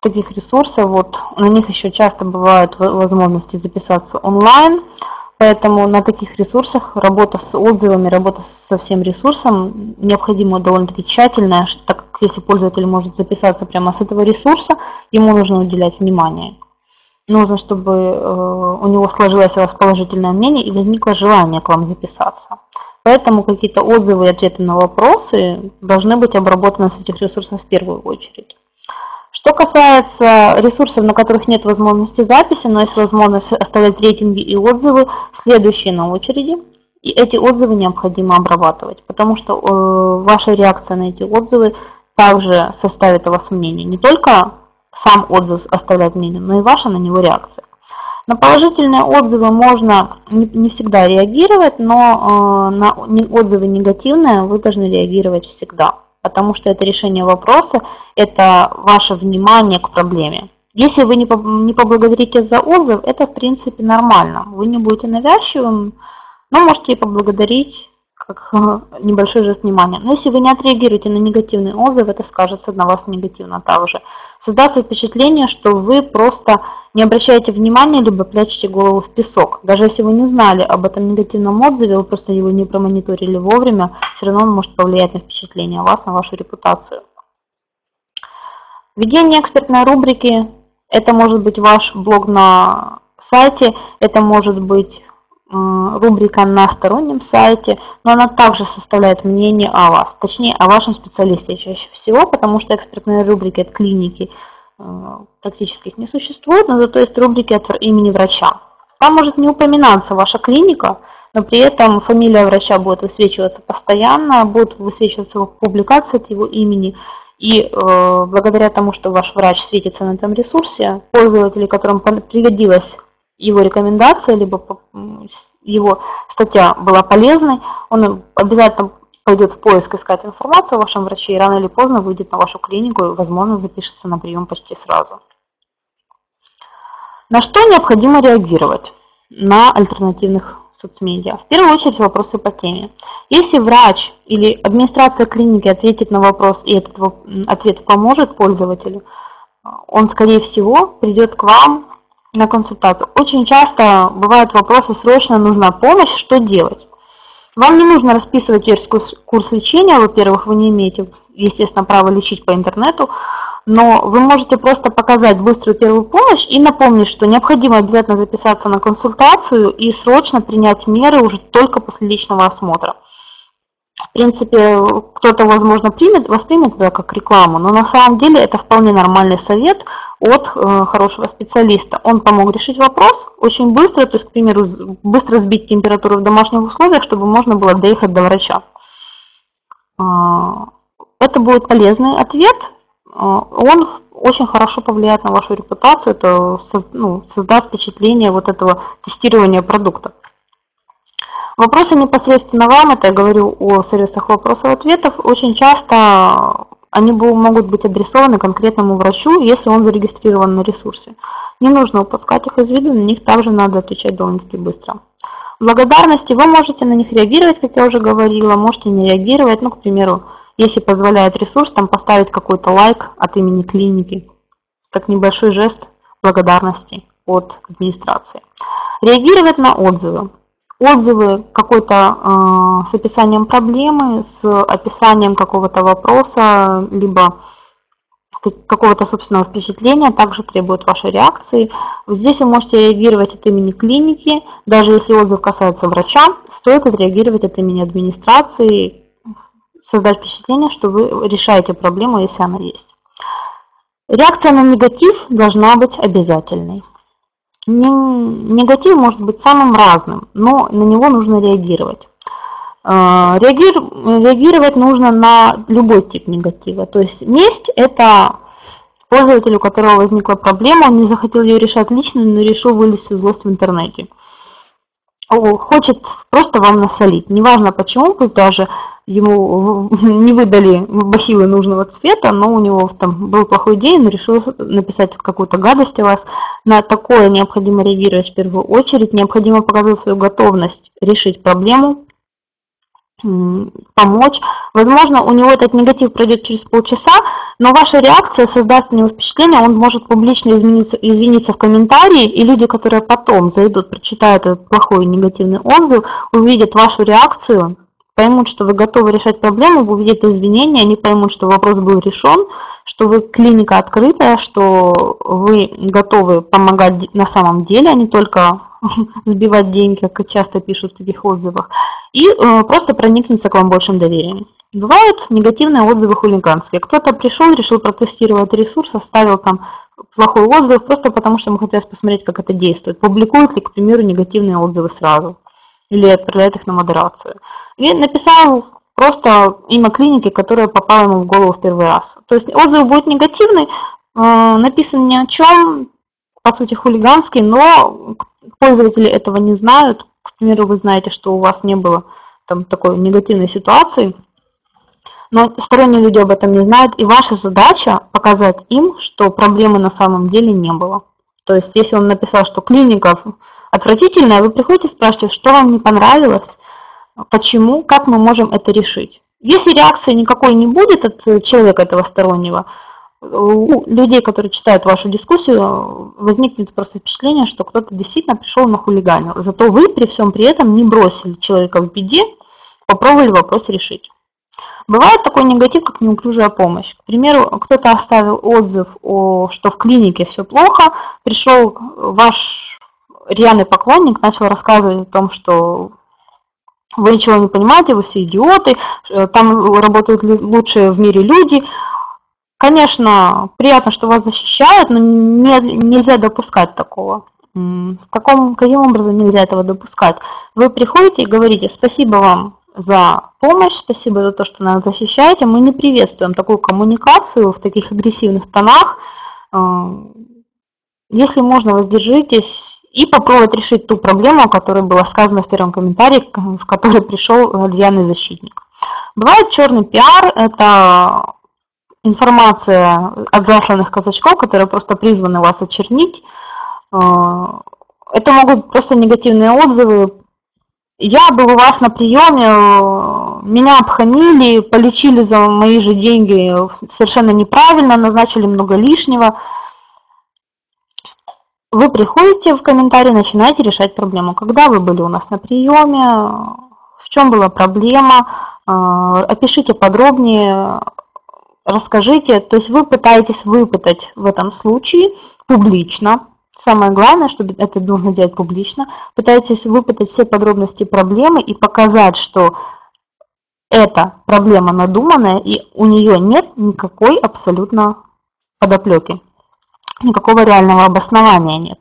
таких ресурсов, вот на них еще часто бывают возможности записаться онлайн, поэтому на таких ресурсах работа с отзывами, работа со всем ресурсом необходима довольно-таки тщательная, так как если пользователь может записаться прямо с этого ресурса, ему нужно уделять внимание. Нужно, чтобы э, у него сложилось у вас положительное мнение и возникло желание к вам записаться. Поэтому какие-то отзывы и ответы на вопросы должны быть обработаны с этих ресурсов в первую очередь. Что касается ресурсов, на которых нет возможности записи, но есть возможность оставлять рейтинги и отзывы, следующие на очереди. И эти отзывы необходимо обрабатывать, потому что э, ваша реакция на эти отзывы также составит у вас мнение. Не только сам отзыв оставляет мнение, но и ваша на него реакция. На положительные отзывы можно не всегда реагировать, но э, на отзывы негативные вы должны реагировать всегда, потому что это решение вопроса, это ваше внимание к проблеме. Если вы не поблагодарите за отзыв, это в принципе нормально. Вы не будете навязчивым, но можете и поблагодарить как небольшой жест внимания. Но если вы не отреагируете на негативный отзыв, это скажется на вас негативно также. Создастся впечатление, что вы просто не обращаете внимания, либо прячете голову в песок. Даже если вы не знали об этом негативном отзыве, вы просто его не промониторили вовремя, все равно он может повлиять на впечатление вас, на вашу репутацию. Введение экспертной рубрики – это может быть ваш блог на сайте, это может быть рубрика на стороннем сайте, но она также составляет мнение о вас, точнее о вашем специалисте чаще всего, потому что экспертные рубрики от клиники э, практически их не существует, но зато есть рубрики от имени врача. Там может не упоминаться ваша клиника, но при этом фамилия врача будет высвечиваться постоянно, будут высвечиваться публикации от его имени, и э, благодаря тому, что ваш врач светится на этом ресурсе, пользователи, которым пригодилась его рекомендация, либо его статья была полезной, он обязательно пойдет в поиск искать информацию о вашем враче и рано или поздно выйдет на вашу клинику и, возможно, запишется на прием почти сразу. На что необходимо реагировать на альтернативных соцмедиа? В первую очередь вопросы по теме. Если врач или администрация клиники ответит на вопрос и этот ответ поможет пользователю, он, скорее всего, придет к вам на консультацию. Очень часто бывают вопросы, срочно нужна помощь, что делать? Вам не нужно расписывать весь курс лечения, во-первых, вы не имеете, естественно, права лечить по интернету, но вы можете просто показать быструю первую помощь и напомнить, что необходимо обязательно записаться на консультацию и срочно принять меры уже только после личного осмотра. В принципе, кто-то, возможно, примет, воспримет это как рекламу, но на самом деле это вполне нормальный совет от э, хорошего специалиста. Он помог решить вопрос очень быстро, то есть, к примеру, быстро сбить температуру в домашних условиях, чтобы можно было доехать до врача. А, это будет полезный ответ. А, он очень хорошо повлияет на вашу репутацию, это ну, создаст впечатление вот этого тестирования продукта. Вопросы непосредственно вам, это я говорю о сервисах вопросов-ответов, очень часто они могут быть адресованы конкретному врачу, если он зарегистрирован на ресурсе. Не нужно упускать их из виду, на них также надо отвечать довольно-таки быстро. Благодарности вы можете на них реагировать, как я уже говорила, можете не реагировать, ну, к примеру, если позволяет ресурс, там поставить какой-то лайк от имени клиники, как небольшой жест благодарности от администрации. Реагировать на отзывы отзывы какой-то э, с описанием проблемы, с описанием какого-то вопроса, либо какого-то собственного впечатления также требуют вашей реакции. Здесь вы можете реагировать от имени клиники, даже если отзыв касается врача, стоит отреагировать от имени администрации, создать впечатление, что вы решаете проблему, если она есть. Реакция на негатив должна быть обязательной. Негатив может быть самым разным, но на него нужно реагировать. А, реагировать нужно на любой тип негатива. То есть месть – это пользователь, у которого возникла проблема, он не захотел ее решать лично, но решил вылезть в злость в интернете. Хочет просто вам насолить. Неважно почему, пусть даже ему не выдали бахилы нужного цвета, но у него там был плохой день, он решил написать какую-то гадость о вас. На такое необходимо реагировать в первую очередь, необходимо показывать свою готовность решить проблему, помочь. Возможно, у него этот негатив пройдет через полчаса, но ваша реакция создаст у него впечатление, он может публично измениться, извиниться в комментарии, и люди, которые потом зайдут, прочитают этот плохой негативный отзыв, увидят вашу реакцию, поймут, что вы готовы решать проблему, увидят извинения, они поймут, что вопрос был решен, что вы клиника открытая, что вы готовы помогать на самом деле, а не только сбивать деньги, как часто пишут в таких отзывах, и э, просто проникнется к вам большим доверием. Бывают негативные отзывы хулиганские. Кто-то пришел, решил протестировать ресурс, оставил там плохой отзыв, просто потому что ему хотелось посмотреть, как это действует. Публикуют ли, к примеру, негативные отзывы сразу или отправляет их на модерацию. И написал просто имя клиники, которая попала ему в голову в первый раз. То есть отзыв будет негативный, э, написан ни о чем, по сути хулиганский, но пользователи этого не знают. К примеру, вы знаете, что у вас не было там такой негативной ситуации, но сторонние люди об этом не знают, и ваша задача показать им, что проблемы на самом деле не было. То есть, если он написал, что клиника отвратительная, вы приходите и спрашиваете, что вам не понравилось, почему, как мы можем это решить. Если реакции никакой не будет от человека этого стороннего, у людей, которые читают вашу дискуссию, возникнет просто впечатление, что кто-то действительно пришел на хулиганил. Зато вы при всем при этом не бросили человека в беде, попробовали вопрос решить. Бывает такой негатив, как неуклюжая помощь. К примеру, кто-то оставил отзыв, о, что в клинике все плохо, пришел ваш рьяный поклонник, начал рассказывать о том, что вы ничего не понимаете, вы все идиоты, э, там работают лучшие в мире люди. Конечно, приятно, что вас защищают, но не, нельзя допускать такого. Каком, каким образом нельзя этого допускать? Вы приходите и говорите, спасибо вам за помощь, спасибо за то, что нас защищаете. Мы не приветствуем такую коммуникацию в таких агрессивных тонах. Э, если можно, воздержитесь и попробовать решить ту проблему, о которой было сказано в первом комментарии, в который пришел рьяный защитник. Бывает черный пиар, это информация от засланных казачков, которые просто призваны вас очернить. Э, это могут просто негативные отзывы, я был у вас на приеме, меня обхамили, полечили за мои же деньги совершенно неправильно, назначили много лишнего. Вы приходите в комментарии, начинаете решать проблему. Когда вы были у нас на приеме, в чем была проблема, опишите подробнее, расскажите. То есть вы пытаетесь выпытать в этом случае публично. Самое главное, чтобы это нужно делать публично, пытайтесь выпытать все подробности проблемы и показать, что эта проблема надуманная, и у нее нет никакой абсолютно подоплеки, никакого реального обоснования нет.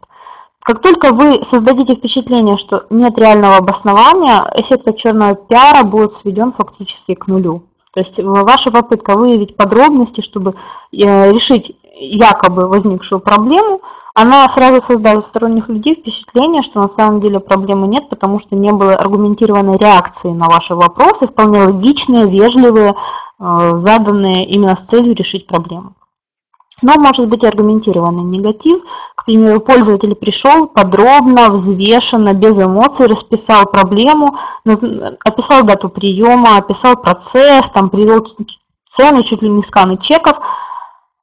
Как только вы создадите впечатление, что нет реального обоснования, эффект от черного пиара будет сведен фактически к нулю. То есть ваша попытка выявить подробности, чтобы э, решить якобы возникшую проблему, она сразу создает у сторонних людей впечатление, что на самом деле проблемы нет, потому что не было аргументированной реакции на ваши вопросы, вполне логичные, вежливые, э, заданные именно с целью решить проблему. Но может быть аргументированный негатив. К примеру, пользователь пришел подробно, взвешенно, без эмоций, расписал проблему, описал дату приема, описал процесс, там привел цены, чуть ли не сканы чеков,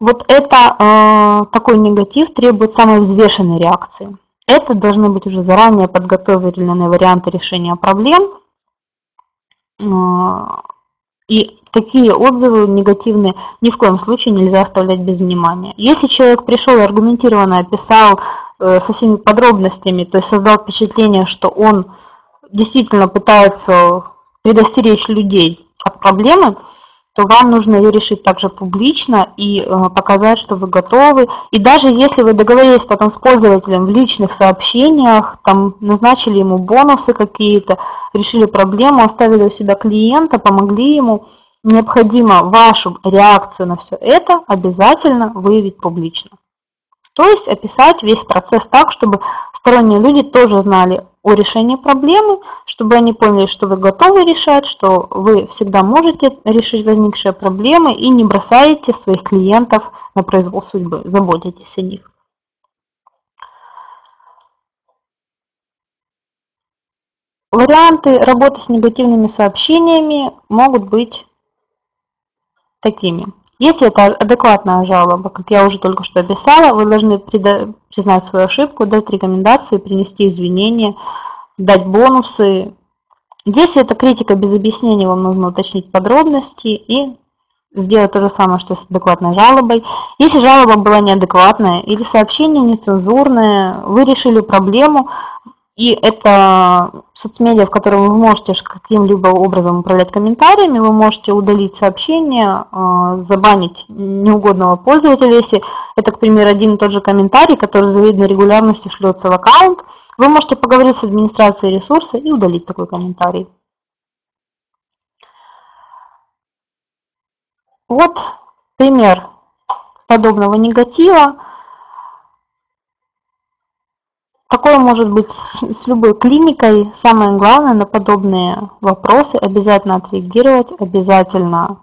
вот это э, такой негатив требует самой взвешенной реакции. Это должны быть уже заранее подготовленные варианты решения проблем. И такие отзывы негативные ни в коем случае нельзя оставлять без внимания. Если человек пришел и аргументированно описал э, со всеми подробностями, то есть создал впечатление, что он действительно пытается предостеречь людей от проблемы, то вам нужно ее решить также публично и э, показать, что вы готовы. И даже если вы договорились потом с пользователем в личных сообщениях, там назначили ему бонусы какие-то, решили проблему, оставили у себя клиента, помогли ему, необходимо вашу реакцию на все это обязательно выявить публично. То есть описать весь процесс так, чтобы сторонние люди тоже знали о решении проблемы, чтобы они поняли, что вы готовы решать, что вы всегда можете решить возникшие проблемы и не бросаете своих клиентов на произвол судьбы, заботитесь о них. Варианты работы с негативными сообщениями могут быть такими. Если это адекватная жалоба, как я уже только что описала, вы должны признать свою ошибку, дать рекомендации, принести извинения, дать бонусы. Если это критика без объяснений, вам нужно уточнить подробности и сделать то же самое, что с адекватной жалобой. Если жалоба была неадекватная или сообщение нецензурное, вы решили проблему, и это соцмедиа, в котором вы можете каким-либо образом управлять комментариями, вы можете удалить сообщение, а, забанить неугодного пользователя, если это, к примеру, один и тот же комментарий, который с завидной регулярностью шлется в аккаунт, вы можете поговорить с администрацией ресурса и удалить такой комментарий. Вот пример подобного негатива. Такое может быть с любой клиникой. Самое главное на подобные вопросы обязательно отреагировать, обязательно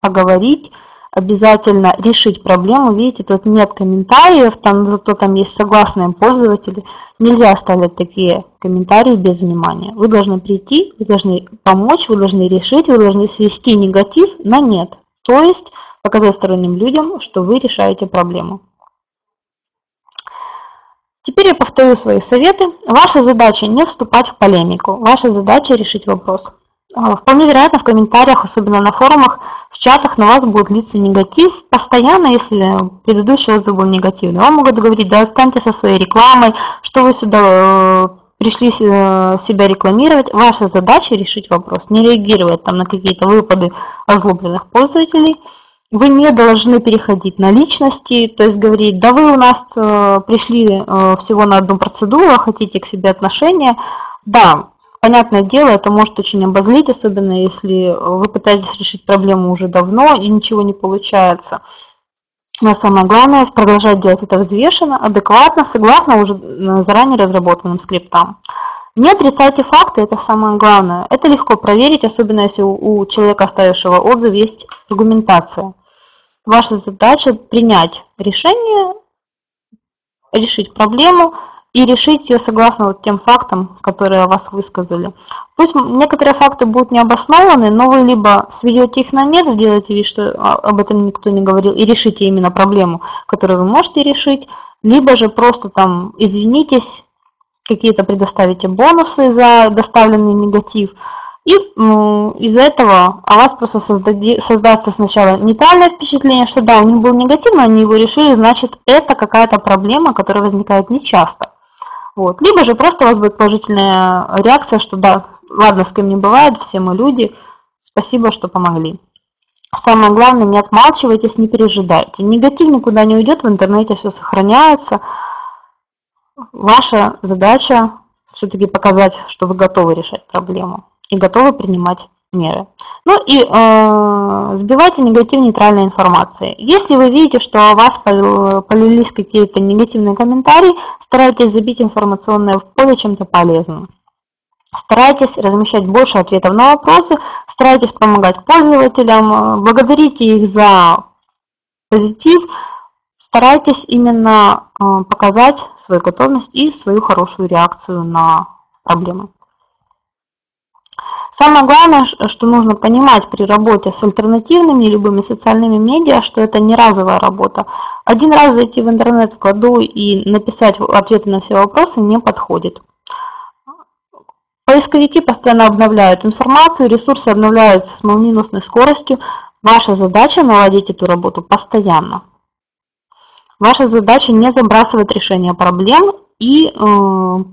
поговорить, обязательно решить проблему. Видите, тут нет комментариев, там зато там есть согласные пользователи. Нельзя оставлять такие комментарии без внимания. Вы должны прийти, вы должны помочь, вы должны решить, вы должны свести негатив на нет. То есть показать сторонним людям, что вы решаете проблему. Теперь я повторю свои советы. Ваша задача не вступать в полемику. Ваша задача решить вопрос. А, вполне вероятно, в комментариях, особенно на форумах, в чатах на вас будет литься негатив. Постоянно, если предыдущий отзыв был негативный, вам могут говорить, да останьте со своей рекламой, что вы сюда э, пришли э, себя рекламировать. Ваша задача решить вопрос, не реагировать там на какие-то выпады озлобленных пользователей – вы не должны переходить на личности, то есть говорить, да вы у нас э, пришли э, всего на одну процедуру, хотите к себе отношения. Да, понятное дело, это может очень обозлить, особенно если вы пытаетесь решить проблему уже давно и ничего не получается. Но самое главное, продолжать делать это взвешенно, адекватно, согласно уже э, заранее разработанным скриптам. Не отрицайте факты, это самое главное. Это легко проверить, особенно если у человека, оставившего отзыв, есть аргументация. Ваша задача принять решение, решить проблему и решить ее согласно вот тем фактам, которые вас высказали. Пусть некоторые факты будут необоснованы, но вы либо сведете их на нет, сделаете вид, что об этом никто не говорил, и решите именно проблему, которую вы можете решить, либо же просто там извинитесь, какие-то предоставите бонусы за доставленный негатив, и из-за этого о вас просто создади, создастся сначала нейтральное впечатление, что да, у них был негатив, но они его решили, значит, это какая-то проблема, которая возникает нечасто. Вот. Либо же просто у вас будет положительная реакция, что да, ладно, с кем не бывает, все мы люди, спасибо, что помогли. Самое главное, не отмалчивайтесь, не пережидайте. Негатив никуда не уйдет, в интернете все сохраняется. Ваша задача все-таки показать, что вы готовы решать проблему и готовы принимать меры. Ну и э, сбивайте негатив нейтральной информации. Если вы видите, что о вас полились какие-то негативные комментарии, старайтесь забить информационное поле чем-то полезным. Старайтесь размещать больше ответов на вопросы, старайтесь помогать пользователям, э, благодарите их за позитив, старайтесь именно э, показать свою готовность и свою хорошую реакцию на проблемы. Самое главное, что нужно понимать при работе с альтернативными любыми социальными медиа, что это не разовая работа. Один раз зайти в интернет в году и написать ответы на все вопросы не подходит. Поисковики постоянно обновляют информацию, ресурсы обновляются с молниеносной скоростью. Ваша задача наладить эту работу постоянно. Ваша задача не забрасывать решение проблем и э,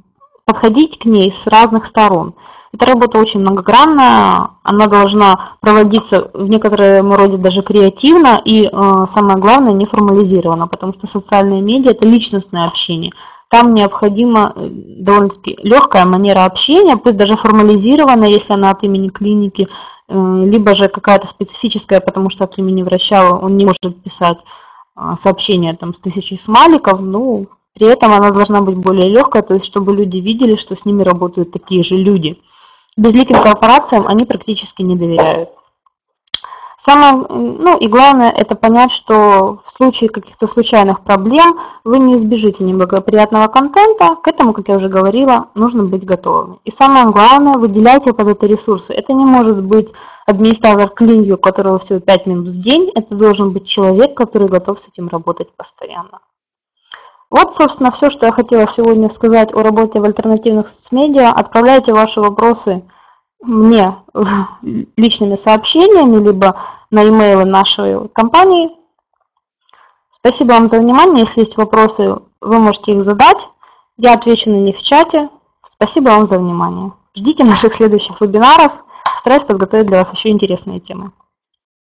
подходить к ней с разных сторон. Эта работа очень многогранная, она должна проводиться в некотором роде даже креативно и, э, самое главное, не формализировано, потому что социальные медиа – это личностное общение. Там необходима э, довольно-таки легкая манера общения, пусть даже формализированная, если она от имени клиники, либо же какая-то специфическая, потому что от имени вращала он не может писать сообщение там с тысячей смайликов, ну, при этом она должна быть более легкая, то есть чтобы люди видели, что с ними работают такие же люди. Безликим корпорациям они практически не доверяют. Самое, ну и главное, это понять, что в случае каких-то случайных проблем вы не избежите неблагоприятного контента. К этому, как я уже говорила, нужно быть готовыми. И самое главное, выделяйте под это ресурсы. Это не может быть администратор клиньи, у которого всего 5 минут в день. Это должен быть человек, который готов с этим работать постоянно. Вот, собственно, все, что я хотела сегодня сказать о работе в альтернативных соцмедиа. Отправляйте ваши вопросы мне личными сообщениями, либо на e-mail нашей компании. Спасибо вам за внимание. Если есть вопросы, вы можете их задать. Я отвечу на них в чате. Спасибо вам за внимание. Ждите наших следующих вебинаров. Стараюсь подготовить для вас еще интересные темы.